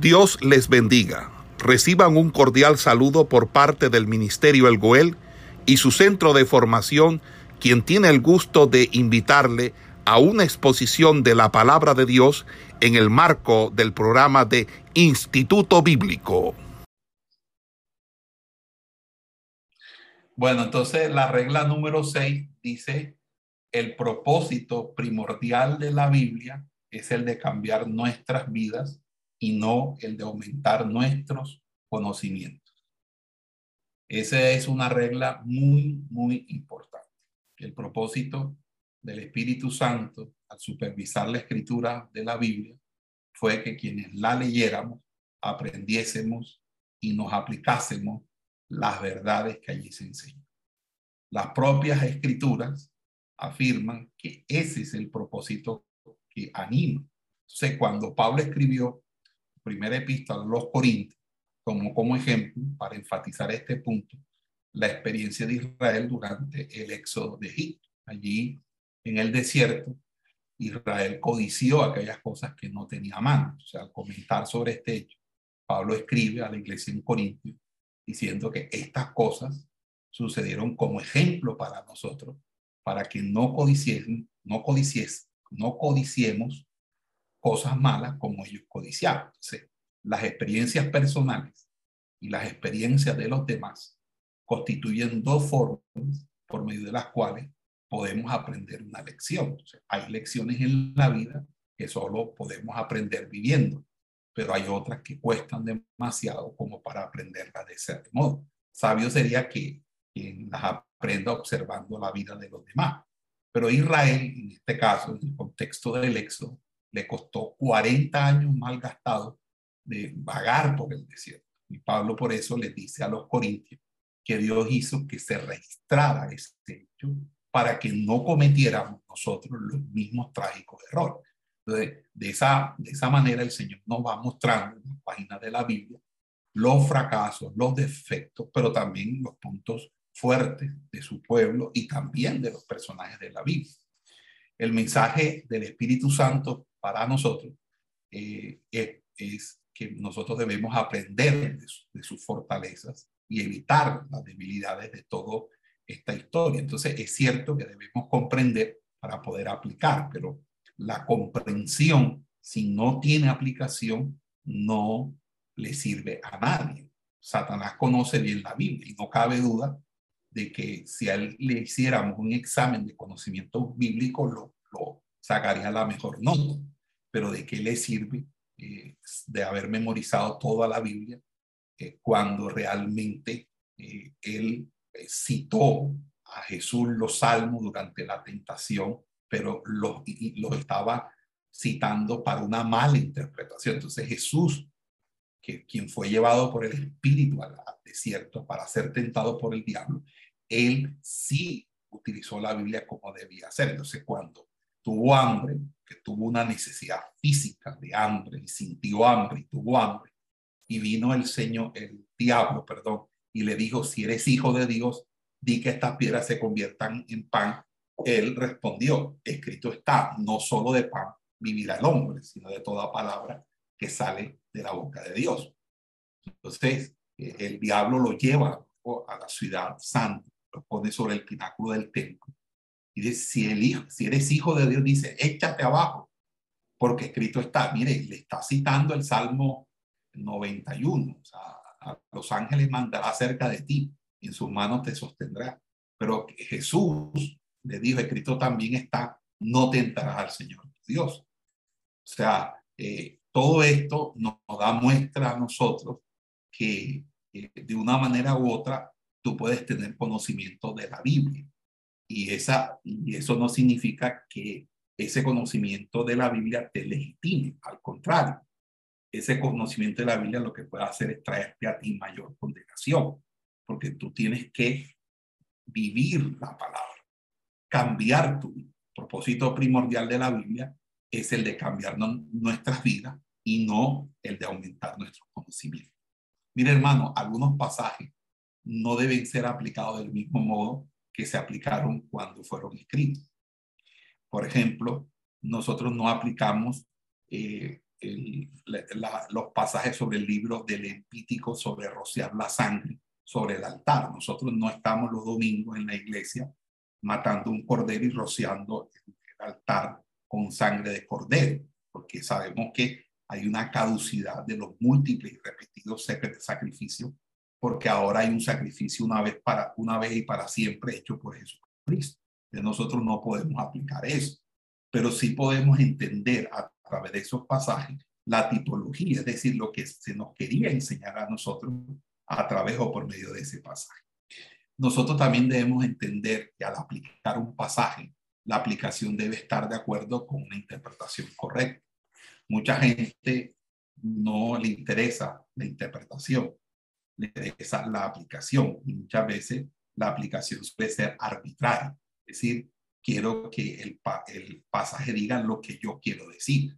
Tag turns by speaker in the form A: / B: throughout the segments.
A: Dios les bendiga. Reciban un cordial saludo por parte del Ministerio El Goel y su centro de formación, quien tiene el gusto de invitarle a una exposición de la palabra de Dios en el marco del programa de Instituto Bíblico.
B: Bueno, entonces la regla número 6 dice, el propósito primordial de la Biblia es el de cambiar nuestras vidas y no el de aumentar nuestros conocimientos. Esa es una regla muy, muy importante. El propósito del Espíritu Santo al supervisar la escritura de la Biblia fue que quienes la leyéramos, aprendiésemos y nos aplicásemos las verdades que allí se enseñan. Las propias escrituras afirman que ese es el propósito que anima. Entonces, cuando Pablo escribió primera epístola a los Corintios, como, como ejemplo, para enfatizar este punto, la experiencia de Israel durante el éxodo de Egipto. Allí, en el desierto, Israel codició aquellas cosas que no tenía mano. O sea, al comentar sobre este hecho, Pablo escribe a la iglesia en Corintio diciendo que estas cosas sucedieron como ejemplo para nosotros, para que no codiciesen, no codicies, no codiciemos cosas malas como ellos codiciaban. las experiencias personales y las experiencias de los demás constituyen dos formas por medio de las cuales podemos aprender una lección. hay lecciones en la vida que solo podemos aprender viviendo, pero hay otras que cuestan demasiado como para aprenderlas de ese modo. Sabio sería que quien las aprenda observando la vida de los demás. Pero Israel, en este caso, en el contexto del éxodo, le costó 40 años mal gastados de vagar por el desierto. Y Pablo por eso le dice a los corintios que Dios hizo que se registrara este hecho para que no cometiéramos nosotros los mismos trágicos errores. Entonces, de esa, de esa manera el Señor nos va mostrando en las páginas de la Biblia los fracasos, los defectos, pero también los puntos fuertes de su pueblo y también de los personajes de la Biblia. El mensaje del Espíritu Santo para nosotros eh, es, que nosotros debemos aprender de, sus fortalezas y evitar las debilidades de toda esta historia. Entonces es cierto que debemos comprender para poder aplicar, pero la comprensión, si no tiene aplicación, no le sirve a nadie. Satanás conoce bien la Biblia y no cabe duda de que si a él le hiciéramos un examen de conocimiento bíblico, lo, lo sacaría la mejor nota pero ¿de qué le sirve eh, de haber memorizado toda la Biblia eh, cuando realmente eh, él citó a Jesús los salmos durante la tentación, pero los, los estaba citando para una mala interpretación? Entonces Jesús, que quien fue llevado por el Espíritu al, desierto para ser tentado por el diablo, él sí utilizó la Biblia como debía ser. Entonces cuando tuvo hambre, que tuvo una necesidad física de hambre y sintió hambre y tuvo hambre, y vino el Señor, el diablo, perdón, y le dijo, si eres hijo de Dios, di que estas piedras se conviertan en pan. Él respondió, escrito está, no solo de pan vivirá el hombre, sino de toda palabra que sale de la boca de Dios. Entonces, eh, el diablo lo lleva a la ciudad santa, lo pone sobre el pináculo del templo y dice, si, el hijo, si eres hijo de Dios, dice, échate abajo, porque escrito está, mire, le está citando el Salmo 91, o sea, a los ángeles mandará cerca de ti, y en sus manos te sostendrá. Pero Jesús le dijo, escrito también está, no tentarás al Señor Dios. O sea, eh, todo esto nos, da muestra a nosotros que de una manera u otra tú puedes tener conocimiento de la Biblia. Y, esa, y eso no significa que ese conocimiento de la Biblia te legitime, al contrario, ese conocimiento de la Biblia lo que puede hacer es traerte a ti mayor condenación, porque tú tienes que vivir la palabra, cambiar tu propósito primordial de la Biblia es el de cambiar nuestras vidas y no el de aumentar nuestros conocimientos. Mira, hermano, algunos pasajes no deben ser aplicados del mismo modo que se aplicaron cuando fueron escritos. Por ejemplo, nosotros no aplicamos eh, los pasajes sobre el libro del Epítico sobre rociar la sangre sobre el altar. Nosotros no estamos los domingos en la iglesia matando un cordero y rociando el altar con sangre de cordero, porque sabemos que hay una caducidad de los múltiples y repetidos sacrificios, porque ahora hay un sacrificio una vez, para, una vez y para siempre hecho por Jesucristo. Nosotros no podemos aplicar eso, pero sí podemos entender a través de esos pasajes la tipología, es decir, lo que se nos quería enseñar a nosotros a través o por medio de ese pasaje. Nosotros también debemos entender que al aplicar un pasaje, la aplicación debe estar de acuerdo con una interpretación correcta. Mucha gente no le interesa la interpretación, le la aplicación y muchas veces la aplicación suele ser arbitraria. Es decir, quiero que el, pasaje diga lo que yo quiero decir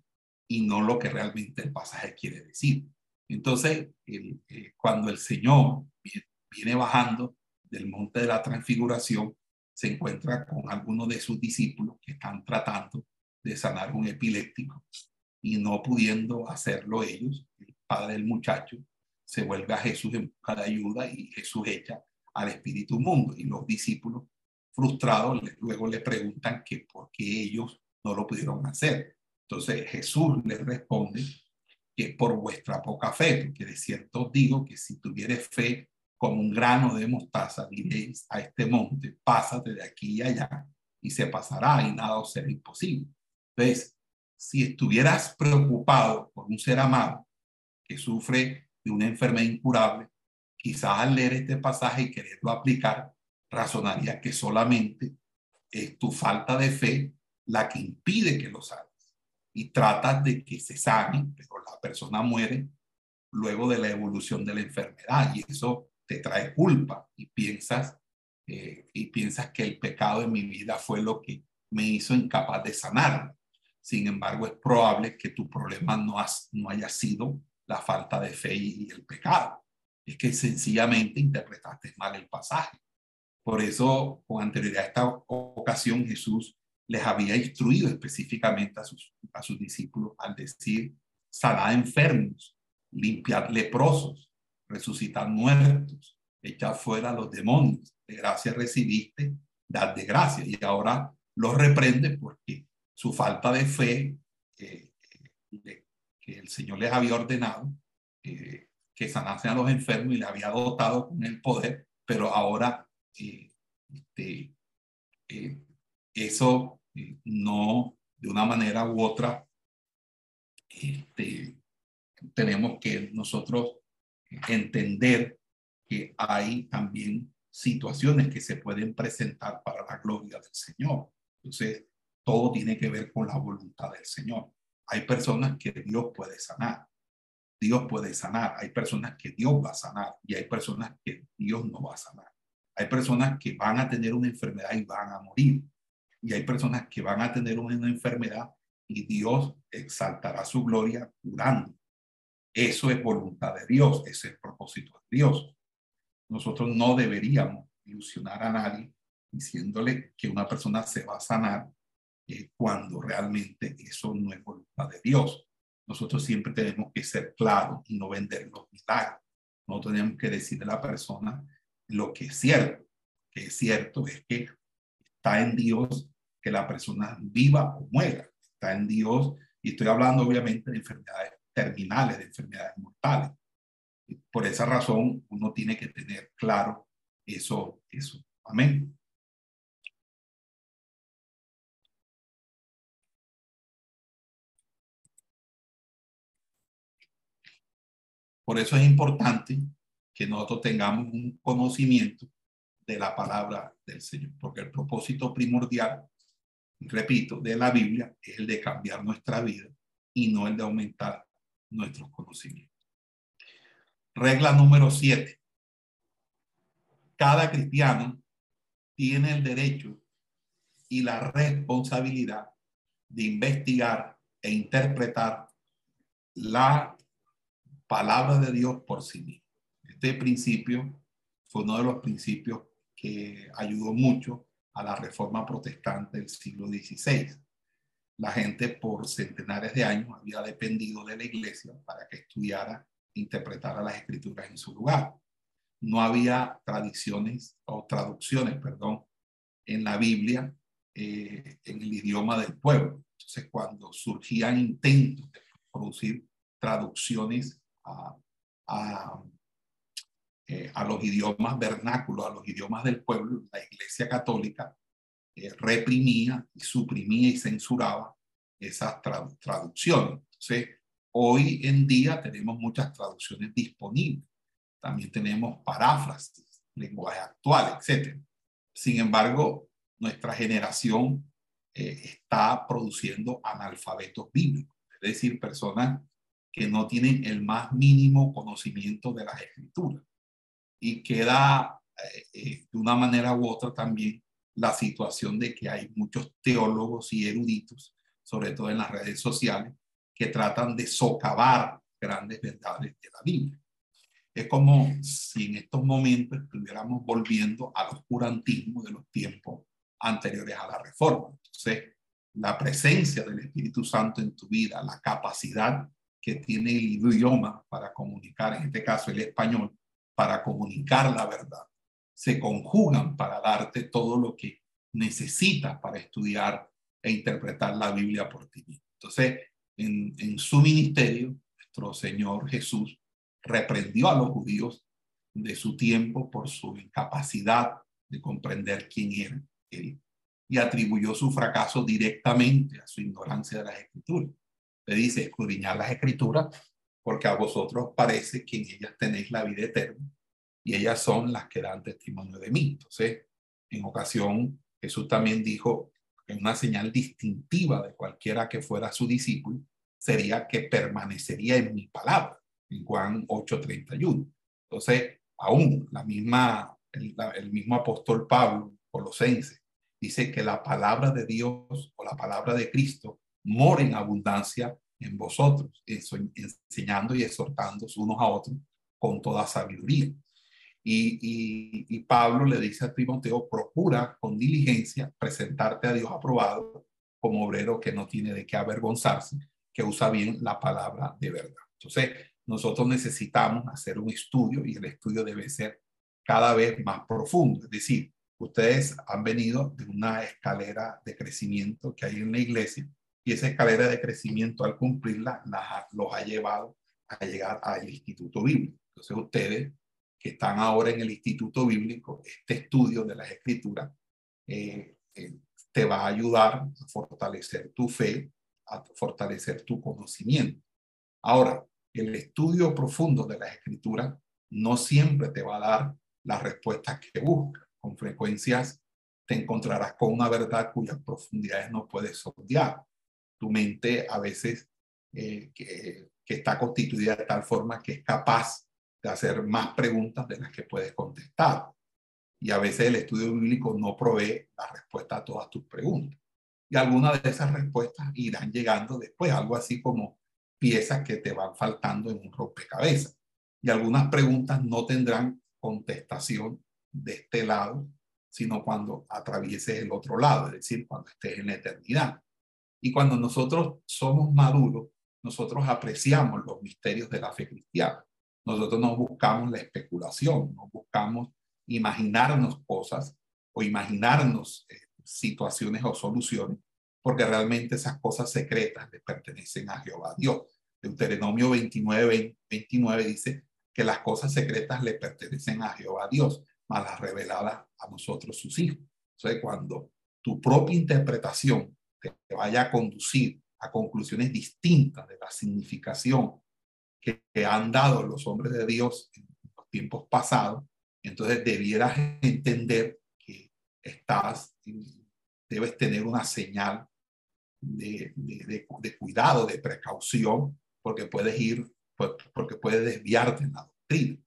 B: y no lo que realmente el pasaje quiere decir. Entonces, eh, cuando el Señor viene bajando del monte de la transfiguración, se encuentra con algunos de sus discípulos que están tratando de sanar un epiléptico y no pudiendo hacerlo ellos, el padre del muchacho se vuelve a Jesús en busca de ayuda y Jesús echa al espíritu mundo y los discípulos frustrados luego le preguntan que por qué ellos no lo pudieron hacer. Entonces Jesús les responde que por vuestra poca fe, porque de cierto digo que si tuvieres fe como un grano de mostaza, diréis a este monte, pásate de aquí y allá, y se pasará y nada os será imposible. Entonces, si estuvieras preocupado por un ser amado que sufre de una enfermedad incurable, quizás al leer este pasaje y quererlo aplicar, razonaría que solamente es tu falta de fe la que impide que lo salves y tratas de que se sane, pero la persona muere luego de la evolución de la enfermedad y eso te trae culpa y piensas eh, y piensas que el pecado en mi vida fue lo que me hizo incapaz de sanar. Sin embargo, es probable que tu problema no, has, no haya sido la falta de fe y el pecado. Es que sencillamente interpretaste mal el pasaje. Por eso, con anterioridad a esta ocasión, Jesús les había instruido específicamente a sus, a sus discípulos al decir, sanad enfermos, limpiar leprosos, resucitar muertos, echar fuera los demonios. De gracia recibiste, dad de gracia. Y ahora los reprende porque su falta de fe, eh, el Señor les había ordenado, eh, que sanasen a los enfermos y le había dotado con el poder, pero ahora eh, este, eso no de una manera u otra este, tenemos que nosotros entender que hay también situaciones que se pueden presentar para la gloria del Señor. Entonces, todo tiene que ver con la voluntad del Señor. Hay personas que Dios puede sanar. Dios puede sanar. Hay personas que Dios va a sanar y hay personas que Dios no va a sanar. Hay personas que van a tener una enfermedad y van a morir y hay personas que van a tener una enfermedad y Dios exaltará su gloria curando. Eso es voluntad de Dios, ese es el propósito de Dios. Nosotros no deberíamos ilusionar a nadie diciéndole que una persona se va a sanar eh, cuando realmente eso no es voluntad de Dios. Nosotros siempre tenemos que ser claros y no vender los milagros. No tenemos que decirle a la persona lo que es cierto. Que es cierto es que está en Dios que la persona viva o muera. Está en Dios. Y estoy hablando obviamente de enfermedades terminales, de enfermedades mortales. por esa razón, uno tiene que tener claro eso, eso. Amén. Por eso es importante que nosotros tengamos un conocimiento de la palabra del Señor, porque el propósito primordial, repito, de la Biblia es el de cambiar nuestra vida y no el de aumentar nuestros conocimientos. Regla número siete. Cada cristiano tiene el derecho y la responsabilidad de investigar e interpretar la palabra de Dios por sí mismo. Este principio fue uno de los principios que ayudó mucho a la reforma protestante del siglo XVI. la gente por centenares de años había dependido de la iglesia para que estudiara interpretara las escrituras en su lugar. No había tradiciones o traducciones, perdón, en la Biblia eh, en el idioma del pueblo. Entonces, cuando surgían intentos de producir traducciones eh, a los idiomas vernáculos, a los idiomas del pueblo, la Iglesia Católica eh, reprimía y suprimía y censuraba esas traducciones. Entonces, hoy en día tenemos muchas traducciones disponibles. También tenemos paráfrasis, lenguaje actual, etc. Sin embargo, nuestra generación eh, está produciendo analfabetos bíblicos, es decir, personas que no tienen el más mínimo conocimiento de las escrituras. Y queda eh, de una manera u otra también la situación de que hay muchos teólogos y eruditos, sobre todo en las redes sociales, que tratan de socavar grandes verdades de la Biblia. Es como si en estos momentos estuviéramos volviendo al oscurantismo de los tiempos anteriores a la reforma. Entonces, la presencia del Espíritu Santo en tu vida, la capacidad que tiene el idioma para comunicar, en este caso el español, para comunicar la verdad, se conjugan para darte todo lo que necesitas para estudiar e interpretar la Biblia por ti. Entonces, en, en su ministerio, nuestro Señor Jesús reprendió a los judíos de su tiempo por su incapacidad de comprender quién era él y atribuyó su fracaso directamente a su ignorancia de las escrituras. Le dice, escudriñar las escrituras porque a vosotros parece que en ellas tenéis la vida eterna y ellas son las que dan testimonio de mí. Entonces, en ocasión, Jesús también dijo que una señal distintiva de cualquiera que fuera su discípulo sería que permanecería en mi palabra, en Juan 8:31. Entonces, aún la misma, el, el mismo apóstol Pablo, Colosenses, dice que la palabra de Dios o la palabra de Cristo mora en abundancia en vosotros, enseñando y exhortando unos a otros con toda sabiduría. Y, Pablo le dice a Timoteo, procura con diligencia presentarte a Dios aprobado como obrero que no tiene de qué avergonzarse, que usa bien la palabra de verdad. Entonces, nosotros necesitamos hacer un estudio y el estudio debe ser cada vez más profundo. Es decir, ustedes han venido de una escalera de crecimiento que hay en la iglesia y esa escalera de crecimiento al cumplirla los ha llevado a llegar al instituto bíblico. Entonces ustedes que están ahora en el Instituto Bíblico, este estudio de las escrituras eh, eh, te va a ayudar a fortalecer tu fe, a fortalecer tu conocimiento. Ahora, el estudio profundo de las escrituras no siempre te va a dar las respuestas que buscas. Con frecuencias te encontrarás con una verdad cuyas profundidades no puedes sondear. Tu mente a veces eh, que, que está constituida de tal forma que es capaz de hacer más preguntas de las que puedes contestar. Y a veces el estudio bíblico no provee la respuesta a todas tus preguntas. Y algunas de esas respuestas irán llegando después, algo así como piezas que te van faltando en un rompecabezas. Y algunas preguntas no tendrán contestación de este lado, sino cuando atravieses el otro lado, es decir, cuando estés en la eternidad. Y cuando nosotros somos maduros, nosotros apreciamos los misterios de la fe cristiana. Nosotros no buscamos la especulación, no buscamos imaginarnos cosas o imaginarnos eh, situaciones o soluciones, porque realmente esas cosas secretas le pertenecen a Jehová Dios. Deuteronomio 29, 29 dice que las cosas secretas le pertenecen a Jehová Dios, más las reveladas a nosotros sus hijos. Entonces, cuando tu propia interpretación te vaya a conducir a conclusiones distintas de la significación que, han dado los hombres de Dios en los tiempos pasados, entonces debieras entender que estás, debes tener una señal de, de, cuidado, de precaución, porque puedes ir, pues, porque puedes desviarte en la doctrina.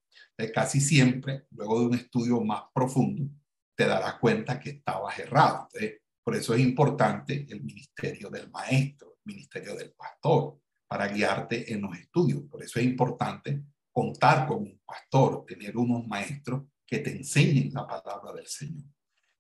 B: casi siempre, luego de un estudio más profundo, te darás cuenta que estabas errado. Por eso es importante el ministerio del maestro, el ministerio del pastor, para guiarte en los estudios. Por eso es importante contar con un pastor, tener unos maestros que te enseñen la palabra del Señor.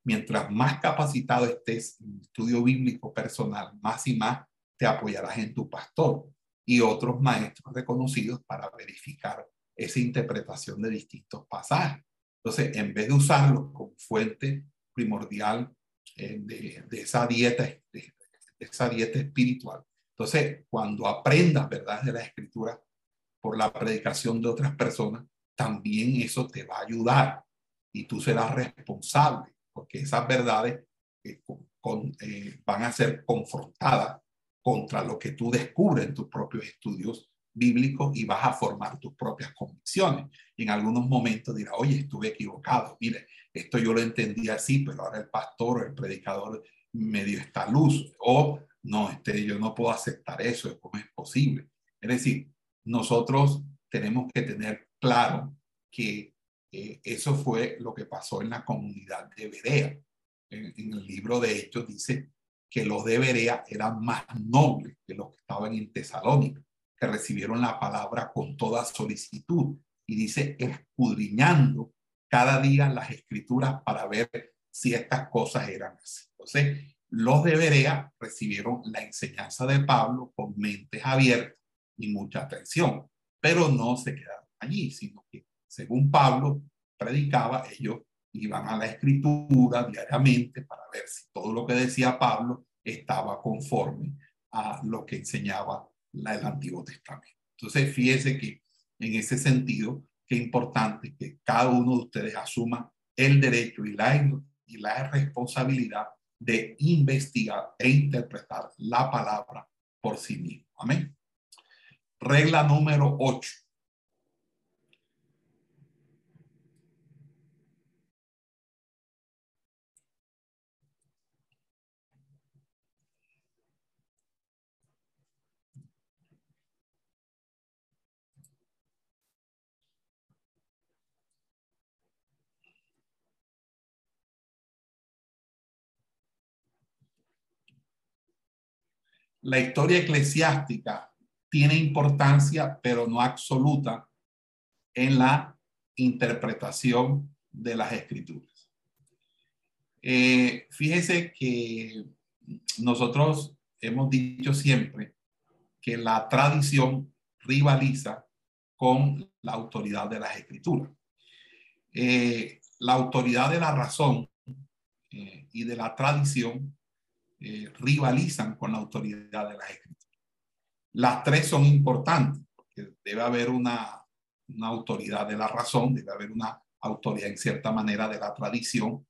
B: mientras más capacitado estés en estudio bíblico personal, más y más te apoyarás en tu pastor y otros maestros reconocidos para verificar esa interpretación de distintos pasajes. Entonces, en vez de usarlo como fuente primordial eh, de, esa dieta, de, esa dieta espiritual, entonces, cuando aprendas verdades de la escritura por la predicación de otras personas, también eso te va a ayudar y tú serás responsable, porque esas verdades eh, eh, van a ser confrontadas contra lo que tú descubres en tus propios estudios bíblicos y vas a formar tus propias convicciones. Y en algunos momentos dirás, oye, estuve equivocado, mire, esto yo lo entendí así, pero ahora el pastor o el predicador me dio esta luz. O no, este, yo no puedo aceptar eso, ¿cómo es posible? Es decir, nosotros tenemos que tener claro que eh, eso fue lo que pasó en la comunidad de Berea. En, en el libro de Hechos dice que los de Berea eran más nobles que los que estaban en Tesalónica, que recibieron la palabra con toda solicitud. Y dice, escudriñando cada día las escrituras para ver si estas cosas eran así. Entonces, los de Berea recibieron la enseñanza de Pablo con mentes abiertas y mucha atención, pero no se quedaron allí, sino que según Pablo predicaba, ellos iban a la escritura diariamente para ver si todo lo que decía Pablo estaba conforme a lo que enseñaba la, el Antiguo Testamento. Entonces, fíjese que en ese sentido, qué importante que cada uno de ustedes asuma el derecho y la, y la responsabilidad de investigar e interpretar la palabra por sí mismo. Amén. Regla número 8. La historia eclesiástica tiene importancia, pero no absoluta, en la interpretación de las escrituras. Eh, fíjese que nosotros hemos dicho siempre que la tradición rivaliza con la autoridad de las escrituras. Eh, la autoridad de la razón eh, y de la tradición eh, rivalizan con la autoridad de las escrituras. Las tres son importantes, porque debe haber una, una autoridad de la razón, debe haber una autoridad en cierta manera de la tradición,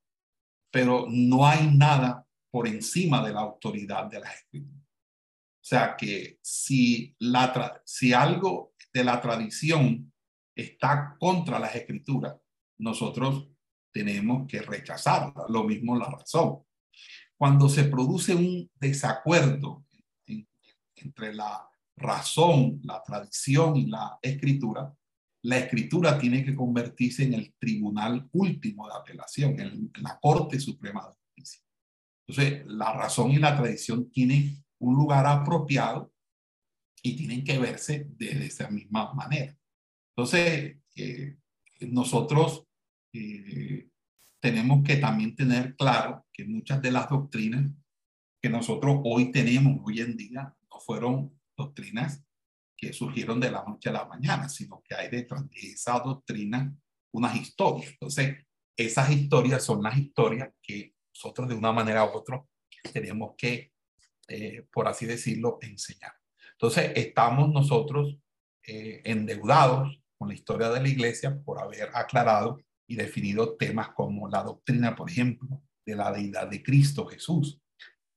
B: pero no hay nada por encima de la autoridad de las escrituras. O sea que si, la si algo de la tradición está contra las escrituras, nosotros tenemos que rechazarla. Lo mismo la razón cuando se produce un desacuerdo entre la razón, la tradición y la escritura, la escritura tiene que convertirse en el tribunal último de apelación, en la Corte Suprema de Justicia. Entonces, la razón y la tradición tienen un lugar apropiado y tienen que verse de esa misma manera. Entonces, eh, nosotros eh, tenemos que también tener claro que muchas de las doctrinas que nosotros hoy tenemos, hoy en día, no fueron doctrinas que surgieron de la noche a la mañana, sino que hay detrás de esa doctrina unas historias. Entonces, esas historias son las historias que nosotros de una manera u otra tenemos que, eh, por así decirlo, enseñar. Entonces, estamos nosotros eh, endeudados con la historia de la iglesia por haber aclarado y definido temas como la doctrina, por ejemplo, de la deidad de Cristo Jesús,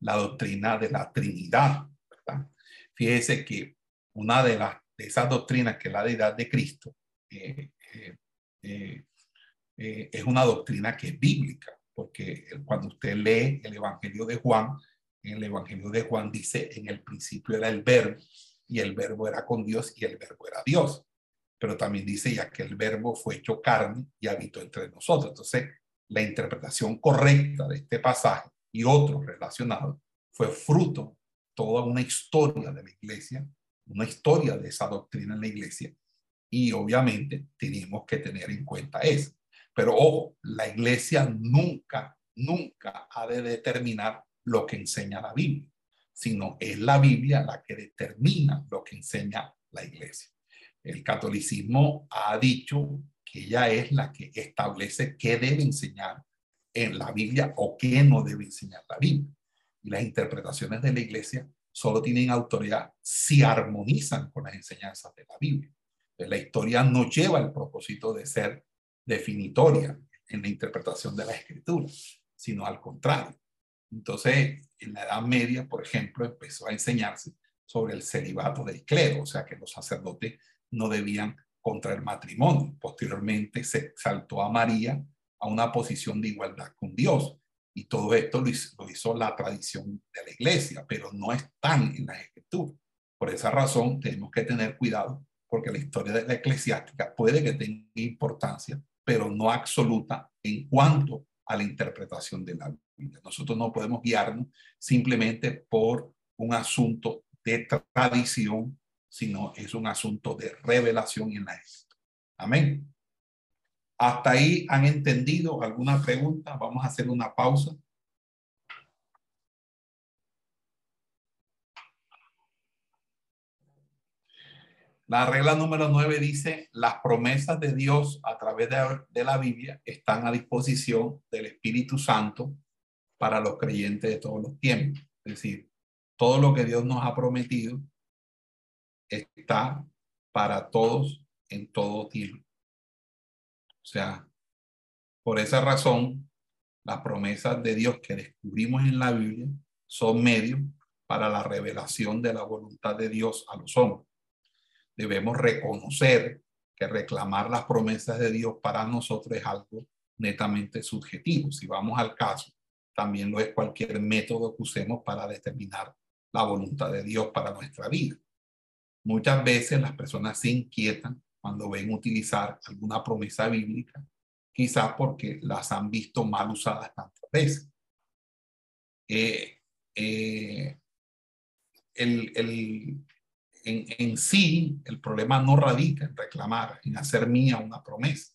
B: la doctrina de la Trinidad. Fíjese que una de, las, de esas doctrinas, que es la deidad de Cristo, eh, eh, eh, es una doctrina que es bíblica, porque cuando usted lee el Evangelio de Juan, en el Evangelio de Juan dice, en el principio era el verbo, y el verbo era con Dios, y el verbo era Dios pero también dice ya que el verbo fue hecho carne y habitó entre nosotros. Entonces, la interpretación correcta de este pasaje y otros relacionados fue fruto toda una historia de la iglesia, una historia de esa doctrina en la iglesia. Y obviamente tenemos que tener en cuenta eso. Pero ojo, la iglesia nunca nunca ha de determinar lo que enseña la Biblia, sino es la Biblia la que determina lo que enseña la iglesia. El catolicismo ha dicho que ella es la que establece qué debe enseñar en la Biblia o qué no debe enseñar la Biblia. Y las interpretaciones de la iglesia solo tienen autoridad si armonizan con las enseñanzas de la Biblia. La historia no lleva el propósito de ser definitoria en la interpretación de la escritura, sino al contrario. Entonces, en la Edad Media, por ejemplo, empezó a enseñarse sobre el celibato del clero, o sea que los sacerdotes no debían contraer matrimonio. Posteriormente se saltó a María a una posición de igualdad con Dios. Y todo esto lo hizo, la tradición de la iglesia, pero no están en la escritura. Por esa razón tenemos que tener cuidado porque la historia de la eclesiástica puede que tenga importancia, pero no absoluta en cuanto a la interpretación de la Biblia. Nosotros no podemos guiarnos simplemente por un asunto de tradición, sino es un asunto de revelación en la escritura. Amén. ¿Hasta ahí han entendido alguna pregunta? Vamos a hacer una pausa. La regla número nueve dice, las promesas de Dios a través de, de, la Biblia están a disposición del Espíritu Santo para los creyentes de todos los tiempos. Es decir, todo lo que Dios nos ha prometido está para todos en todo tiempo. O sea, por esa razón, las promesas de Dios que descubrimos en la Biblia son medios para la revelación de la voluntad de Dios a los hombres. Debemos reconocer que reclamar las promesas de Dios para nosotros es algo netamente subjetivo. Si vamos al caso, también lo es cualquier método que usemos para determinar la voluntad de Dios para nuestra vida. Muchas veces las personas se inquietan cuando ven utilizar alguna promesa bíblica, quizás porque las han visto mal usadas tantas veces. Eh, eh, el, el, en, en, sí, el problema no radica en reclamar, en hacer mía una promesa,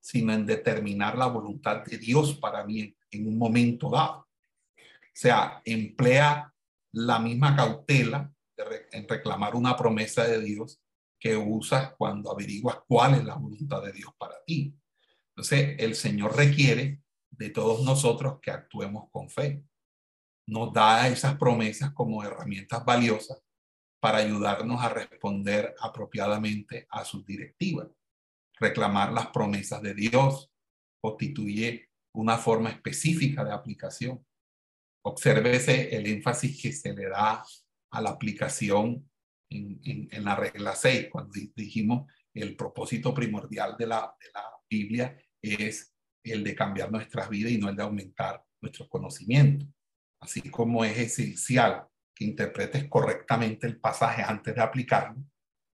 B: sino en determinar la voluntad de Dios para mí en, en un momento dado. O sea, emplea la misma cautela en reclamar una promesa de Dios que usas cuando averiguas cuál es la voluntad de Dios para ti. Entonces, el Señor requiere de todos nosotros que actuemos con fe. Nos da esas promesas como herramientas valiosas para ayudarnos a responder apropiadamente a sus directivas. Reclamar las promesas de Dios constituye una forma específica de aplicación. Obsérvese el énfasis que se le da a la aplicación en, la regla 6, cuando dijimos el propósito primordial de la, de la Biblia es el de cambiar nuestras vidas y no el de aumentar nuestros conocimientos. Así como es esencial que interpretes correctamente el pasaje antes de aplicarlo,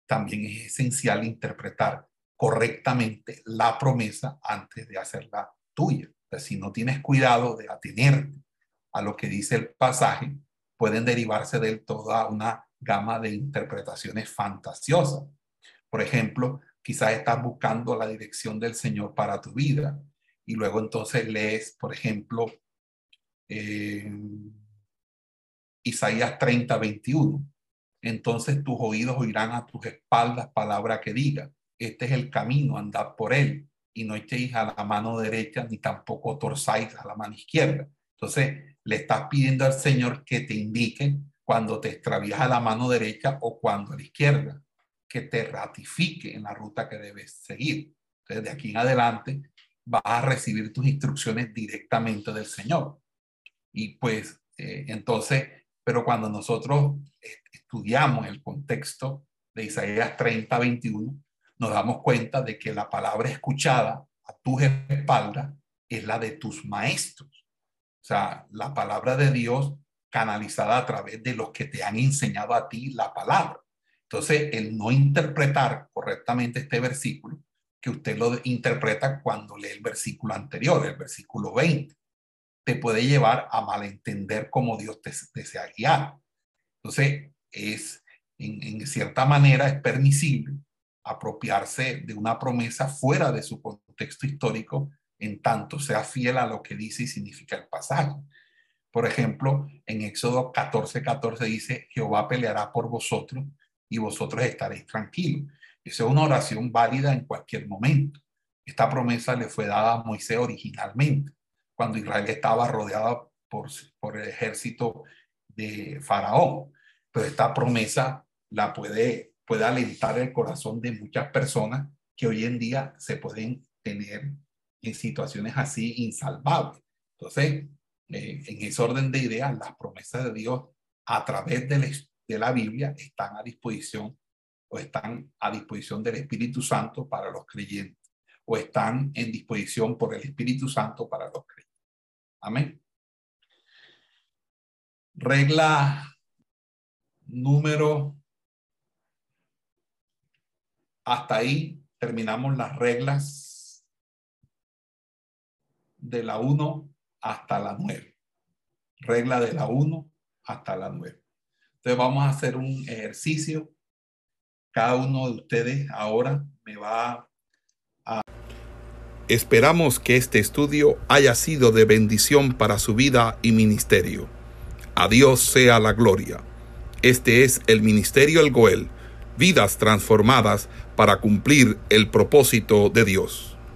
B: también es esencial interpretar correctamente la promesa antes de hacerla tuya. si no tienes cuidado de atenerte a lo que dice el pasaje, pueden derivarse de toda una gama de interpretaciones fantasiosas. Por ejemplo, quizás estás buscando la dirección del Señor para tu vida y luego entonces lees, por ejemplo, eh, Isaías 30, 21. Entonces tus oídos oirán a tus espaldas palabra que diga, este es el camino, andad por él y no echéis a la mano derecha ni tampoco torzáis a la mano izquierda. Entonces le estás pidiendo al Señor que te indique cuando te extravías a la mano derecha o cuando a la izquierda, que te ratifique en la ruta que debes seguir. Entonces, de aquí en adelante vas a recibir tus instrucciones directamente del Señor. Y pues, eh, entonces, pero cuando nosotros estudiamos el contexto de Isaías 30, 21, nos damos cuenta de que la palabra escuchada a tus espaldas es la de tus maestros. O sea, la palabra de Dios canalizada a través de los que te han enseñado a ti la palabra. Entonces, el no interpretar correctamente este versículo, que usted lo interpreta cuando lee el versículo anterior, el versículo 20, te puede llevar a malentender cómo Dios te desea guiar. Entonces, es, en, en cierta manera, es permisible apropiarse de una promesa fuera de su contexto histórico en tanto sea fiel a lo que dice y significa el pasaje. Por ejemplo, en Éxodo 14, 14 dice, Jehová peleará por vosotros y vosotros estaréis tranquilos. Esa es una oración válida en cualquier momento. Esta promesa le fue dada a Moisés originalmente, cuando Israel estaba rodeado por, por el ejército de Faraón. Pero esta promesa la puede, puede alentar el corazón de muchas personas que hoy en día se pueden tener en situaciones así insalvables. Entonces, eh, en ese orden de ideas, las promesas de Dios a través de de la Biblia están a disposición o están a disposición del Espíritu Santo para los creyentes o están en disposición por el Espíritu Santo para los creyentes. Amén. Regla número, hasta ahí terminamos las reglas de la 1 hasta la 9. Regla de la 1 hasta la 9. Entonces vamos a hacer un ejercicio. Cada uno de ustedes ahora me va a...
A: Esperamos que este estudio haya sido de bendición para su vida y ministerio. A Dios sea la gloria. Este es el Ministerio El Goel, vidas transformadas para cumplir el propósito de Dios.